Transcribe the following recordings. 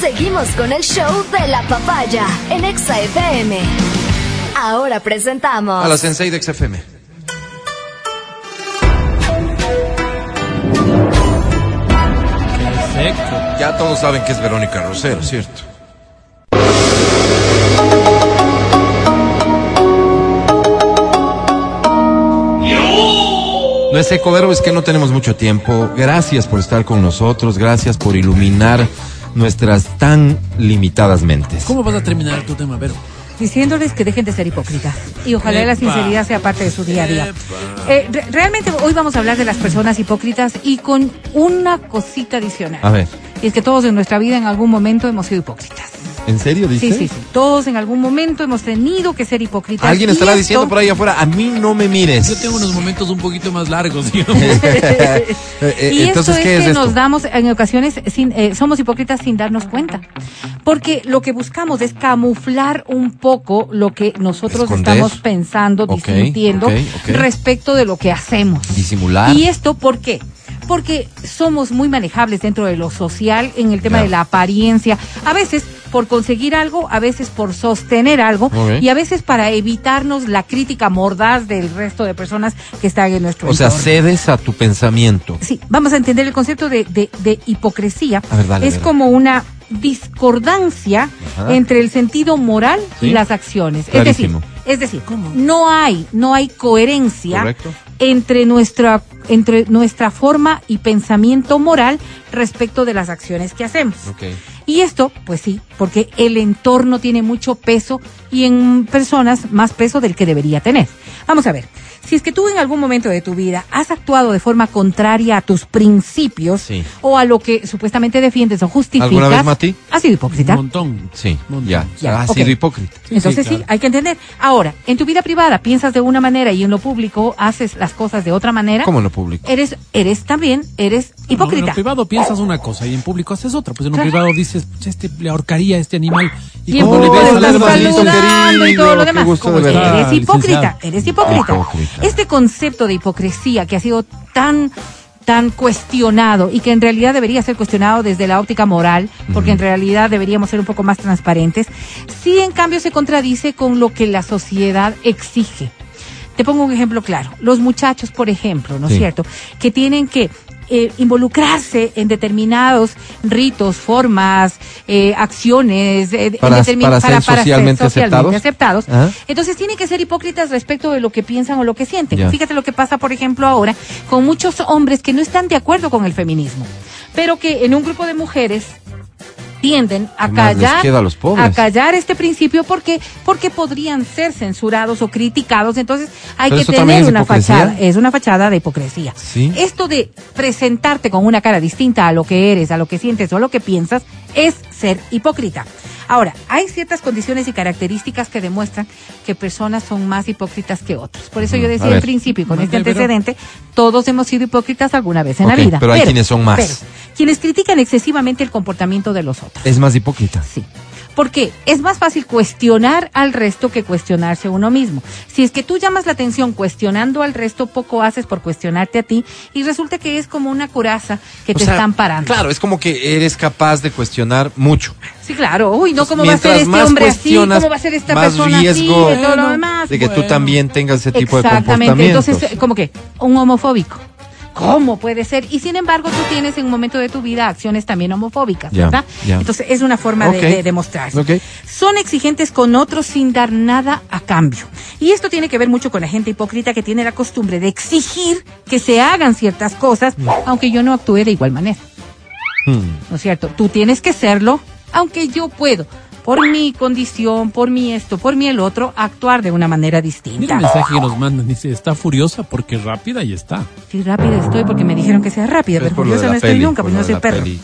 Seguimos con el show de la papaya en Exa FM. Ahora presentamos. A la Sensei de XFM. Perfecto. Ya todos saben que es Verónica Rosero, ¿cierto? No es Ecoverbo, es que no tenemos mucho tiempo. Gracias por estar con nosotros, gracias por iluminar nuestras tan limitadas mentes. ¿Cómo vas a terminar tu tema, Vero? diciéndoles que dejen de ser hipócritas. Y ojalá la sinceridad sea parte de su día a día. Eh, re- realmente hoy vamos a hablar de las personas hipócritas y con una cosita adicional. A ver, Y es que todos en nuestra vida en algún momento hemos sido hipócritas. ¿En serio dice? Sí, sí, sí. Todos en algún momento hemos tenido que ser hipócritas. Alguien estará esto- diciendo por ahí afuera, a mí no me mires. Yo tengo unos momentos un poquito más largos, digamos. Eh, eh, Y Entonces, esto ¿qué es es que esto? nos damos, en ocasiones, sin, eh, somos hipócritas sin darnos cuenta. Porque lo que buscamos es camuflar un poco lo que nosotros Esconder. estamos pensando, Ok, disintiendo ok, ok. respecto de lo que hacemos. Disimular. ¿Y esto por qué? Porque somos muy manejables dentro de lo social en el tema de la apariencia. A veces por conseguir algo, a veces por sostener algo Ok. y a veces para evitarnos la crítica mordaz del resto de personas que están en nuestro O sea, entorno. cedes a tu pensamiento. Sí, vamos a entender el concepto de, de- de hipocresía. A ver, dale, es dale. como una discordancia Ajá. entre el sentido moral Sí. y las acciones. Clarísimo. Es decir, es decir, no hay, no hay coherencia Correcto. Entre nuestra, entre nuestra forma y pensamiento moral respecto de las acciones que hacemos. Y esto, pues sí, porque el entorno tiene mucho peso y en personas más peso del que debería tener. Vamos a ver, si es que tú en algún momento de tu vida has actuado de forma contraria a tus principios Sí. o a lo que supuestamente defiendes o justificas, ¿Alguna vez, Mati? has sido Un hipócrita. montón. Sí, Montón. ya. Ya, sido hipócrita. Sí, Entonces sí, claro. hay que entender. Ahora, en tu vida privada piensas de una manera y en lo público haces las cosas de otra manera. ¿Cómo en lo público? Eres, eres también, eres No, en hipócrita. lo privado piensas una cosa y en público haces otra. Pues en lo Claro. privado dices, "Pucha, este le ahorcaría a este animal. Y cuando le ves al estás y todo lo demás. gusto de Como verte. Eres Ah, hipócrita, licenciado. eres hipócrita. Hipócrita. Este concepto de hipocresía que ha sido tan tan cuestionado y que en realidad debería ser cuestionado desde la óptica moral, porque en realidad deberíamos ser un poco más transparentes, sí en cambio se contradice con lo que la sociedad exige. Te pongo un ejemplo claro. Los muchachos, por ejemplo, ¿no es Sí. cierto? Que tienen que eh, involucrarse en determinados ritos, formas, eh, acciones, eh, Para- para ser socialmente aceptados. aceptados. Ajá. Entonces tienen que ser hipócritas respecto de lo que piensan o lo que sienten. Ya. Fíjate lo que pasa, por ejemplo, ahora con muchos hombres que no están de acuerdo con el feminismo, pero que en un grupo de mujeres tienden a ¿Qué más les callar a callar este principio porque porque podrían ser censurados o criticados entonces hay Pero que tener una hipocresía. fachada es una fachada de hipocresía Sí. esto de presentarte con una cara distinta a lo que eres a lo que sientes o a lo que piensas es ser hipócrita ahora hay ciertas condiciones y características que demuestran que personas son más hipócritas que otros por eso yo a decía al principio y con este antecedente todos hemos sido hipócritas alguna vez en la vida pero hay quienes son más. pero quienes critican excesivamente el comportamiento de los otros Es más hipócrita. Sí. Porque es más fácil cuestionar al resto que cuestionarse uno mismo. Si es que tú llamas la atención cuestionando al resto, poco haces por cuestionarte a ti y resulta que es como una coraza que O te sea, están parando. Claro, es como que eres capaz de cuestionar mucho. Sí, claro. Uy, no, ¿cómo va a ser este hombre así? ¿Cómo va a ser esta más persona riesgo así? Todo lo demás. de que tú Bueno. también tengas ese tipo de Exactamente. comportamientos. Entonces, como que un homofóbico. ¿Cómo puede ser? Y sin embargo, tú tienes en un momento de tu vida acciones también homofóbicas, ¿verdad? Entonces, es una forma de- Ok. de, demostrarse. Ok. Son exigentes con otros sin dar nada a cambio. Y esto tiene que ver mucho con la gente hipócrita que tiene la costumbre de exigir que se hagan ciertas cosas, aunque yo no actúe de igual manera. Hmm. ¿No es cierto? Tú tienes que serlo, aunque yo puedo, por mi condición, por mi esto, por mi el otro, actuar de una manera Mira distinta. el mensaje que nos mandan. Dice, está furiosa porque rápida y está. Sí, rápida estoy porque me dijeron que sea rápida, pero la no estoy peli, nunca, pues no soy perro. peli.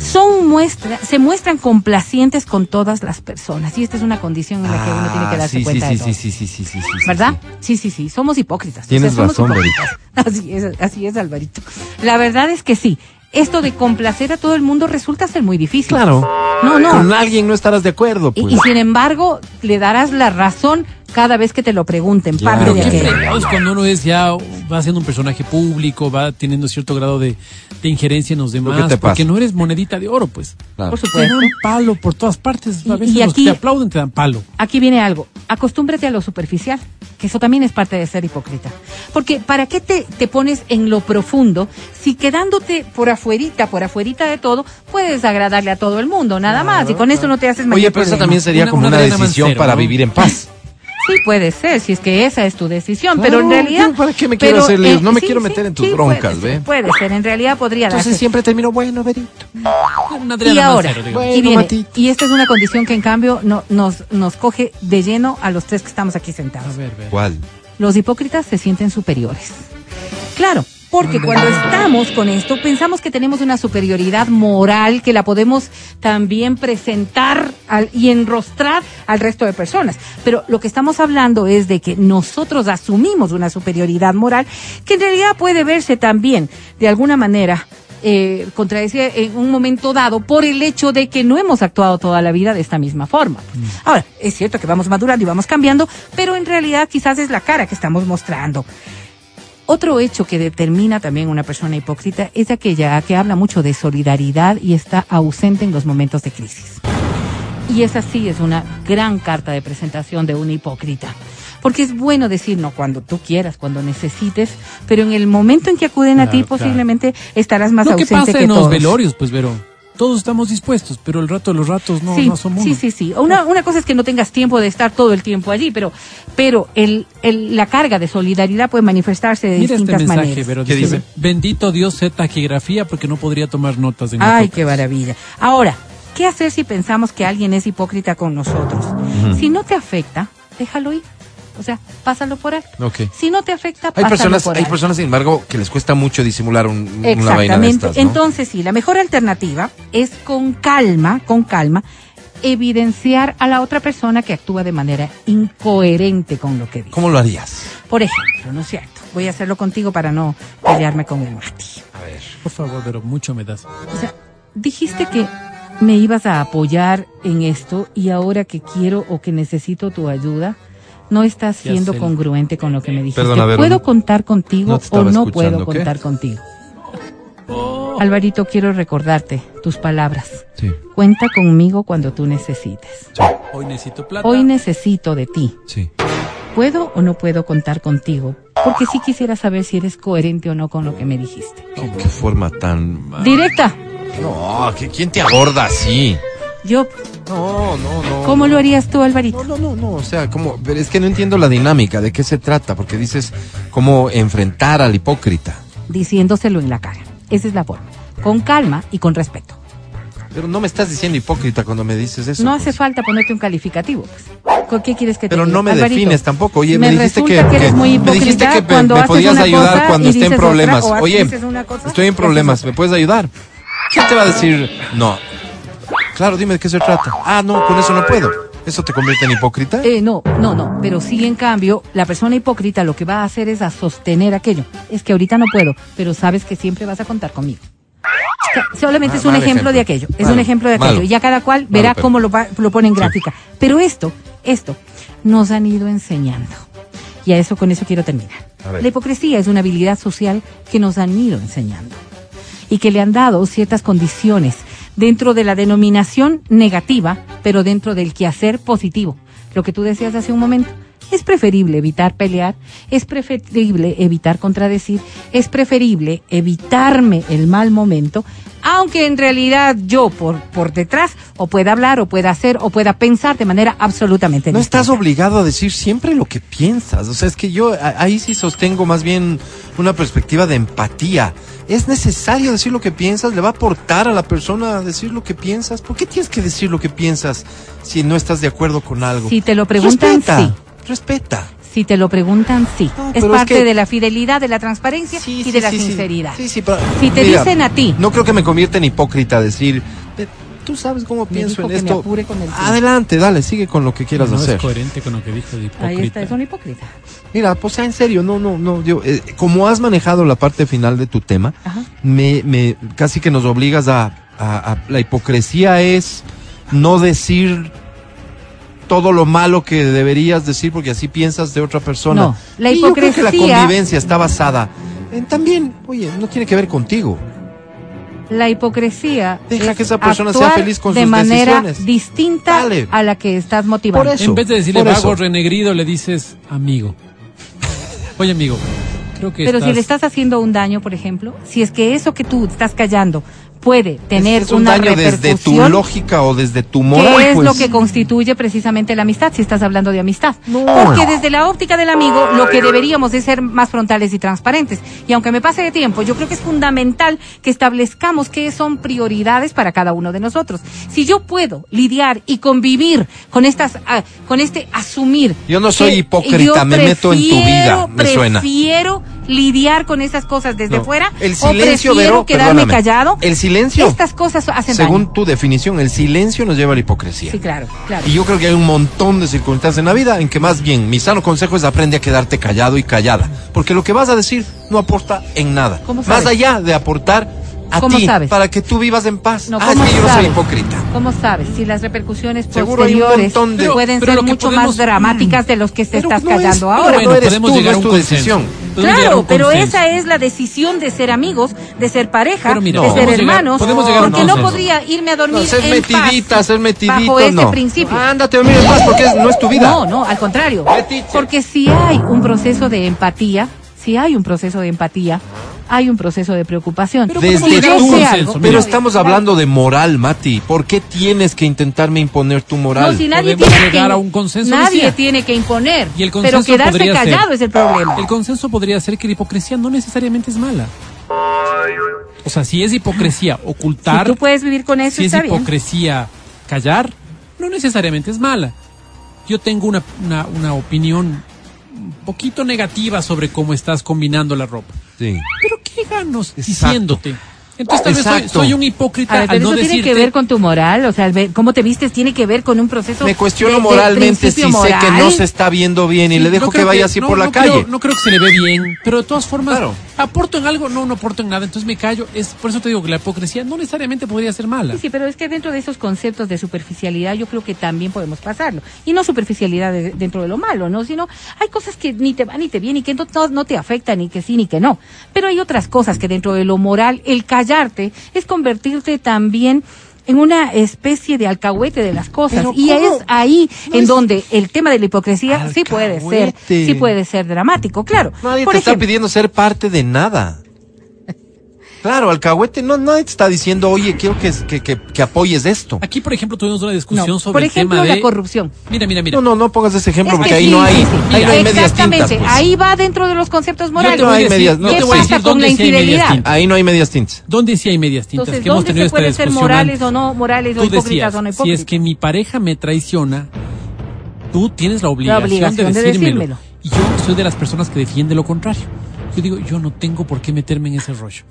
Son muestra, se muestran complacientes con todas las personas y esta es una condición en la que uno tiene que Ah, darse sí, cuenta sí, de sí, todo. sí, sí, sí, sí, sí, ¿Verdad? sí. Sí, sí, somos hipócritas. Tienes somos razón, hipócritas. Así es, así es, Alvarito. La verdad es que sí, esto de complacer a todo el mundo resulta ser muy difícil. Claro. No, no. Con alguien no estarás de acuerdo, Y, pues. y sin embargo, le darás la razón cada vez que te lo pregunten, Ya, parte de qué aquello. cuando uno es ya, va siendo un personaje público, va teniendo cierto grado de, de injerencia en los demás, te porque no eres monedita de oro, pues. Claro. Por Te supuesto. dan palo por todas partes. A Y- veces y los aquí- que te aplauden te dan palo. Aquí viene algo. Acostúmbrate a lo superficial, que eso también es parte de ser hipócrita. Porque ¿para qué te, te pones en lo profundo si quedándote por afuerita, por afuerita de todo, puedes agradarle a todo el mundo, nada más? Y con eso no te haces mayor Oye, pero eso también sería Una- como una decisión Mancero, para ¿no? vivir en paz. Sí, puede ser, si es que esa es tu decisión, Claro, pero en realidad... ¿para qué me quiero pero, hacer líos? No me sí, quiero sí, meter en tus sí, broncas, puede ¿ve? ser, Puede ser, en realidad podría Entonces darse. siempre termino, bueno, Berito. Una Y ahora, Mancero. Bueno, y viene, y esta es una condición que en cambio no- nos, nos coge de lleno a los tres que estamos aquí sentados. A ver, ver. ¿Cuál? Los hipócritas se sienten superiores. Claro, porque cuando estamos con esto pensamos que tenemos una superioridad moral que la podemos también presentar al- y enrostrar al resto de personas. Pero lo que estamos hablando es de que nosotros asumimos una superioridad moral que en realidad puede verse también de alguna manera eh, contradecida en un momento dado por el hecho de que no hemos actuado toda la vida de esta misma forma. Ahora, es cierto que vamos madurando y vamos cambiando, pero en realidad quizás es la cara que estamos mostrando. Otro hecho que determina también una persona hipócrita es aquella que habla mucho de solidaridad y está ausente en los momentos de crisis. Y esa sí es una gran carta de presentación de un hipócrita. Porque es bueno decir no cuando tú quieras, cuando necesites, pero en el momento en que acuden a ti claro. posiblemente estarás más Lo que ausente pasa que en los velorios, pues, Vero. Todos estamos dispuestos, pero el rato de los ratos no, sí, no somos sí, sí, sí. Una, una cosa es que no tengas tiempo de estar todo el tiempo allí, pero, pero el, el- la carga de solidaridad puede manifestarse de Mira este distintas mensaje, maneras. Vero. ¿Qué Dice, dice? bendito Dios sé taquigrafía porque no podría tomar notas en Ay, coca". qué maravilla. Ahora, ¿qué hacer si pensamos que alguien es hipócrita con nosotros? Si no te afecta, déjalo ir. O sea, pásalo por alto. Ok. Si no te afecta, Hay pásalo personas, por hay alto. personas, sin embargo, que les cuesta mucho disimular un- una vaina de Exactamente. estas, ¿no? Entonces, sí, la mejor alternativa es con calma, con calma, evidenciar a la otra persona que actúa de manera incoherente con lo que dice. ¿Cómo lo harías? Por ejemplo, ¿no es cierto? Voy a hacerlo contigo para no pelearme con el Mati. A ver. Por favor, Vero, mucho me das. O sea, dijiste que me ibas a apoyar en esto y ahora que quiero o que necesito tu ayuda, no estás siendo sé. congruente con lo que me dijiste. Perdona, Vero, ¿Puedo contar contigo no o no puedo ¿qué? contar contigo? Alvarito, quiero recordarte tus palabras. Sí, Cuenta conmigo cuando tú necesites. sí, Hoy necesito plata. Hoy necesito de ti. sí. ¿Puedo o no puedo contar contigo? Porque sí quisiera saber si eres coherente o no con lo que me dijiste. ¿Qué, qué forma tan... Directa. No, ¿que- ¿quién te aborda así? Yo, No, no, no. ¿cómo lo harías tú, Alvarito? No, no, no, no, o sea, como, pero es que no entiendo la dinámica, de qué se trata, porque dices cómo enfrentar al hipócrita. Diciéndoselo en la cara. Esa es la forma. Con calma y con respeto. Pero no me estás diciendo hipócrita cuando me dices eso. no pues. hace falta ponerte un calificativo. Pues. ¿Con qué quieres que te Pero diga? no me Alvarito, defines tampoco. Oye, me, me dijiste que, que eres muy me dijiste que me, cuando me haces podías una ayudar cosa cuando esté en otra, problemas. Oye, estoy en problemas. ¿me puedes ayudar? ¿Quién te va a decir no? Claro, dime de qué se trata. Ah, no, con eso no puedo. ¿Eso te convierte en hipócrita? Eh, no, no, no, pero sí en cambio, la persona hipócrita lo que va a hacer es a sostener aquello. Es que ahorita no puedo, pero sabes que siempre vas a contar conmigo. Solamente Ah, es un ejemplo, ejemplo. de aquello, es Malo, un ejemplo de aquello. malo. Y ya cada cual verá pero- cómo lo, va- lo pone en gráfica. Pero esto, esto, nos han ido enseñando. Y a eso, con eso quiero terminar. La hipocresía es una habilidad social que nos han ido enseñando y que le han dado ciertas condiciones dentro de la denominación negativa, pero dentro del quehacer positivo. Lo que tú decías hace un momento. Es preferible evitar pelear, es preferible evitar contradecir, es preferible evitarme el mal momento, aunque en realidad yo por, por detrás o pueda hablar o pueda hacer o pueda pensar de manera absolutamente No estás obligado a decir siempre lo que piensas. O sea, es que yo a- ahí sí sostengo más bien una perspectiva de empatía. Es necesario decir lo que piensas, le va a aportar a la persona decir lo que piensas. ¿Por qué tienes que decir lo que piensas si no estás de acuerdo con algo? Si te lo preguntan, respeta, sí. Respeta. Si te lo preguntan, sí. No, es parte que- de la fidelidad, de la transparencia Sí, y sí, de la sí, sinceridad. Sí, sí, pero- Si te dicen a ti. No creo que me convierta en hipócrita decir, "Ve, tú sabes cómo Me pienso en esto. apure con el tiempo. Adelante, dale, sigue con lo que quieras no hacer. es coherente con lo que dijo de hipócrita. Ahí está, es un hipócrita. Mira, pues sea en serio, no, no, no, yo, eh, como has manejado la parte final de tu tema, Ajá. me, me, casi que nos obligas a, a- a- la hipocresía es no decir todo lo malo que deberías decir porque así piensas de otra persona. No, la Y yo creo que la hipocresía- convivencia está basada en también, oye, no tiene que ver contigo. La hipocresía Deja es que esa persona sea feliz con de sus manera decisiones. distinta Dale. a la que estás motivando. Por eso. En vez de decirle vago, renegrido, le dices amigo. Oye, amigo, creo que Pero estás... si le estás haciendo un daño, por ejemplo, si es que eso que tú estás callando puede tener es un una daño desde tu repercusión, lógica o desde tu moral. ¿Qué es pues. lo que constituye precisamente la amistad si estás hablando de amistad? No. Porque desde la óptica del amigo lo que deberíamos es ser más frontales y transparentes. Y aunque me pase de tiempo, yo creo que es fundamental que establezcamos qué son prioridades para cada uno de nosotros. Si yo puedo lidiar y convivir con estas, ah, con este asumir. Yo no soy que hipócrita, me meto en tu vida, prefiero- me suena. Prefiero lidiar con esas cosas desde No. fuera El o silencio, prefiero Vero, quedarme callado. El silencio, Estas cosas hacen según daño. tu definición, el silencio nos lleva a la hipocresía. Sí, claro, claro. Y yo creo que hay un montón de circunstancias en la vida en que más bien mi sano consejo es aprende a quedarte callado y callada. Porque lo que vas a decir no aporta en nada. ¿Cómo Más allá de aportar a ¿Cómo ti sabes? para que tú vivas en paz. No, ah, es ¿cómo que yo no soy hipócrita. ¿Cómo sabes? Si las repercusiones Seguro posteriores montón de- pueden Pero ser mucho podemos- más dramáticas de los que te Pero estás no callando ahora. bueno, no eres podemos tú, llegar no a es tu consenso. decisión. Claro, pero esa es la decisión de ser amigos, de ser pareja, mira, de no. ser llegar- hermanos, podemos llegar a un porque no podría irme a dormir No, ser en metidita, paz ser bajo ese no. principio. Ándate a dormir en paz porque no es tu vida. No, no, al contrario. Metiche. Porque si hay un proceso de empatía, si hay un proceso de empatía, hay un proceso de preocupación. Pero Desde a un consenso, algo. Pero estamos hablando de moral, Mati. ¿Por qué tienes que intentarme imponer tu moral? No, si nadie Podemos tiene llegar que, a un consenso, nadie decía. tiene que imponer. Y el pero consenso quedarse podría ser- callado es el problema. El consenso podría ser que la hipocresía no necesariamente es mala. O sea, si es hipocresía Si ocultar, tú puedes vivir con eso, si es está bien. hipocresía callar, no necesariamente es mala. Yo tengo una, una, una opinión un poquito negativa sobre cómo estás combinando la ropa. Sí. Pero ¿qué ganos Exacto. diciéndote? Entonces tal vez soy, soy un hipócrita A ver, al pero no eso tiene decirte... que ver con tu moral, o sea, cómo te vistes tiene que ver con un proceso. Me cuestiono de- de moralmente si principio sé que no moral. se está viendo bien y Sí, le dejo no que vaya así no, por la no calle. Creo, no creo que se le ve bien, pero de todas formas, Claro. aporto en algo, no, no aporto en nada, entonces me callo. Es Por eso te digo que la hipocresía no necesariamente podría ser mala. Sí, sí, pero es que dentro de esos conceptos de superficialidad yo creo que también podemos pasarlo. Y no superficialidad de- dentro de lo malo, ¿no? Sino hay cosas que ni te van ni te vienen y que no, no, no te afectan, ni que sí, ni que no. Pero hay otras cosas que dentro de lo moral, el callarte es convertirte también en una especie de alcahuete de las cosas. Y es ahí No en es- donde el tema de la hipocresía sí puede ser, sí puede ser dramático, claro. Nadie Por te está pidiendo ser parte de nada. Claro, alcahuete, no, nadie te está diciendo, oye, quiero que, que, que, que apoyes esto. Aquí, por ejemplo, tuvimos una discusión no, sobre por el tema de... la corrupción. Mira, mira, mira. No, no, no pongas ese ejemplo Es porque que ahí sí, no hay, sí, sí. ahí no hay medias Exactamente, tintas. pues. ahí va dentro de los conceptos Yo morales. te voy a hay decir- medias- yo no, te ¿qué voy a decir con dónde la sí hay medias infidelidad? tintas. Ahí no hay medias tintas. ¿Dónde sí hay medias tintas? Entonces, que hemos ¿dónde tenido se esta puede ser discusión morales antes. o no morales o Tú hipócritas decías, o no si hipócritas? es que mi pareja me traiciona, tú tienes la obligación, obligación de, de decírmelo. decírmelo. Y yo soy de las personas que defiende lo contrario. Yo digo, yo no tengo por qué meterme en ese rollo.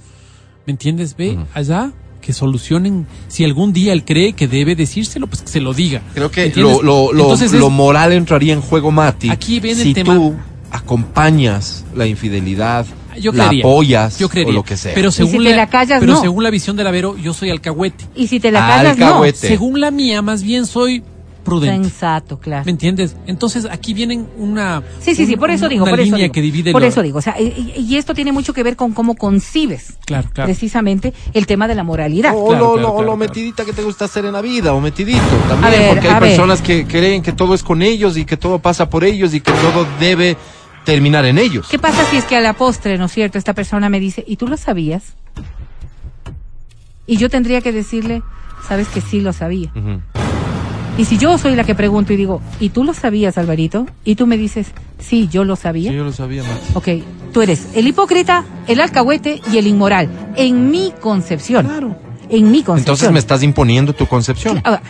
¿Me entiendes? Ve allá que solucionen. Si algún día él cree que debe decírselo, pues que se lo diga. Creo que lo, lo, lo, Entonces lo es- moral entraría en juego, Mati. Aquí viene el si tema- tú acompañas la infidelidad, yo la creería, apoyas yo creería, o lo que sea. Pero según, si te la callas, pero no. según la visión de la Vero, yo soy alcahuete. Y si te la callas, no. Alcahuete. Según la mía, más bien soy prudente. Sensato, claro. ¿Me entiendes? Entonces aquí vienen una. Sí, sí, sí, por eso una- digo, una por eso línea digo. que divide por lo- eso digo, o sea, y, y esto tiene mucho que ver con cómo concibes Claro, claro. precisamente el tema de la moralidad. O, Claro, lo, claro, lo- claro, lo claro. metidita que te gusta hacer en la vida, o metidito también, ver, porque hay ver. personas que creen que todo es con ellos y que todo pasa por ellos y que todo debe terminar en ellos. ¿Qué pasa si es que a la postre, ¿no es cierto? Esta persona me dice, ¿y tú lo sabías? Y yo tendría que decirle, sabes que sí lo sabía. Y si yo soy la que pregunto y digo, ¿y tú lo sabías, Alvarito? Y tú me dices, sí, yo lo sabía. Sí, yo lo sabía, Mati. Ok, tú eres el hipócrita, el alcahuete y el inmoral. En mi concepción. Claro. En mi concepción. Entonces me estás imponiendo tu concepción. Ahora,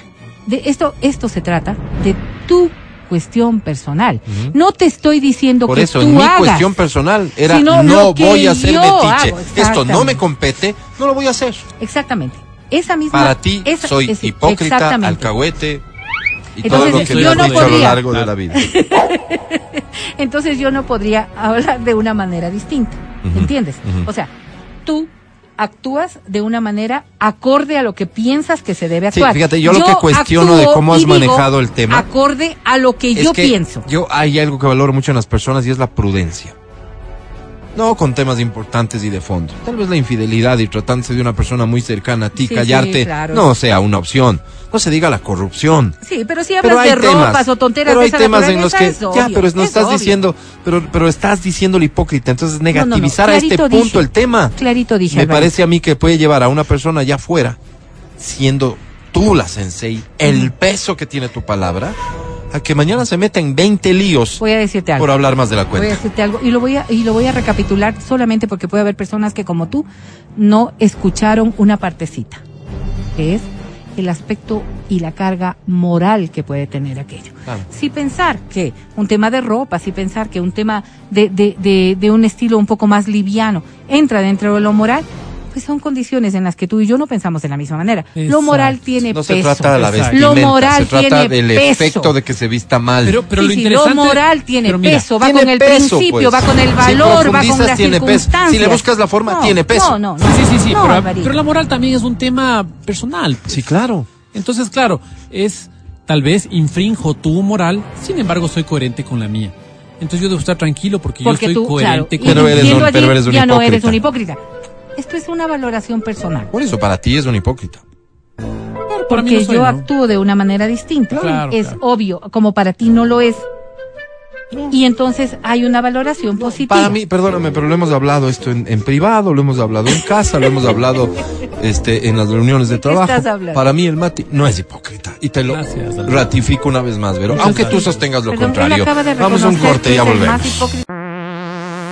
de esto, esto se trata de tu cuestión personal. No te estoy diciendo Por que eso, tú en mi hagas. cuestión personal era Sino no voy a hacer yo metiche. Esto no me compete, no lo voy a hacer. Exactamente. Esa misma. Para ti esa- soy es- hipócrita, alcahuete y Entonces, todo lo que yo no dicho a lo podría- largo de la vida. Entonces yo no podría hablar de una manera distinta. ¿Entiendes? O sea, tú actúas de una manera acorde a lo que piensas que se debe Sí, actuar. fíjate, yo lo que cuestiono de cómo has manejado el tema Acorde a lo que yo que pienso. Yo hay algo que valoro mucho en las personas y es la prudencia. No con temas importantes y de fondo. Tal vez la infidelidad y tratándose de una persona muy cercana a ti, Sí, callarte sí, claro. no sea una opción. No se diga la corrupción. Sí, pero si Pero hablas hay de ropas temas, o tonteras pero de hay temas en los que ya, pero no es estás obvio. diciendo, pero pero estás diciendo la hipócrita, entonces no, no, negativizar a este punto el tema. clarito dije, Me parece a mí que puede llevar a una persona allá afuera siendo tú la sensei, el peso que tiene tu palabra, a que mañana se meta en 20 líos Voy a decirte algo. por hablar más de la Voy a cuenta. decirte algo y lo voy a y lo voy a recapitular solamente porque puede haber personas que como tú no escucharon una partecita, que es el aspecto y la carga moral que puede tener aquello. Claro. Si pensar que un tema de ropa, si pensar que un tema de, de, de, de un estilo un poco más liviano entra dentro de lo moral, pues son condiciones en las que tú y yo no pensamos de la misma manera. Lo moral tiene No se peso. trata de la vestimenta, Lo moral se trata tiene del peso. efecto de que se vista mal. Pero, pero Sí, lo sí, interesante. lo moral tiene mira, peso, va Tiene con el peso, principio, pues. va con el Si valor, va con las tiene peso. circunstancias. Si le buscas la forma, No, tiene peso. No, no, no. Sí, sí, sí, No, pero, pero la moral también es un tema personal. sí, claro. Entonces, claro, es tal vez infrinjo tu moral, sin embargo soy coherente con la mía. Entonces yo debo estar tranquilo porque, Porque yo soy tú, claro, coherente con Pero eres siendo un- así, pero eres un ya no eres un hipócrita. Esto es una valoración personal. Por eso, para ti es un hipócrita. Claro, Porque no soy, yo ¿no? actúo de una manera distinta. Claro, es claro. obvio, como para ti no lo es. Y entonces hay una valoración positiva. Para mí, perdóname, pero lo hemos hablado esto en, en privado, lo hemos hablado en casa, lo hemos hablado este, en las reuniones de ¿De qué trabajo. estás hablando? Para mí el Mati no es hipócrita. Y te lo Gracias, ratifico una vez más, Vero. Muchas Aunque tú sostengas lo contrario. Vamos a un corte, que ya volvemos.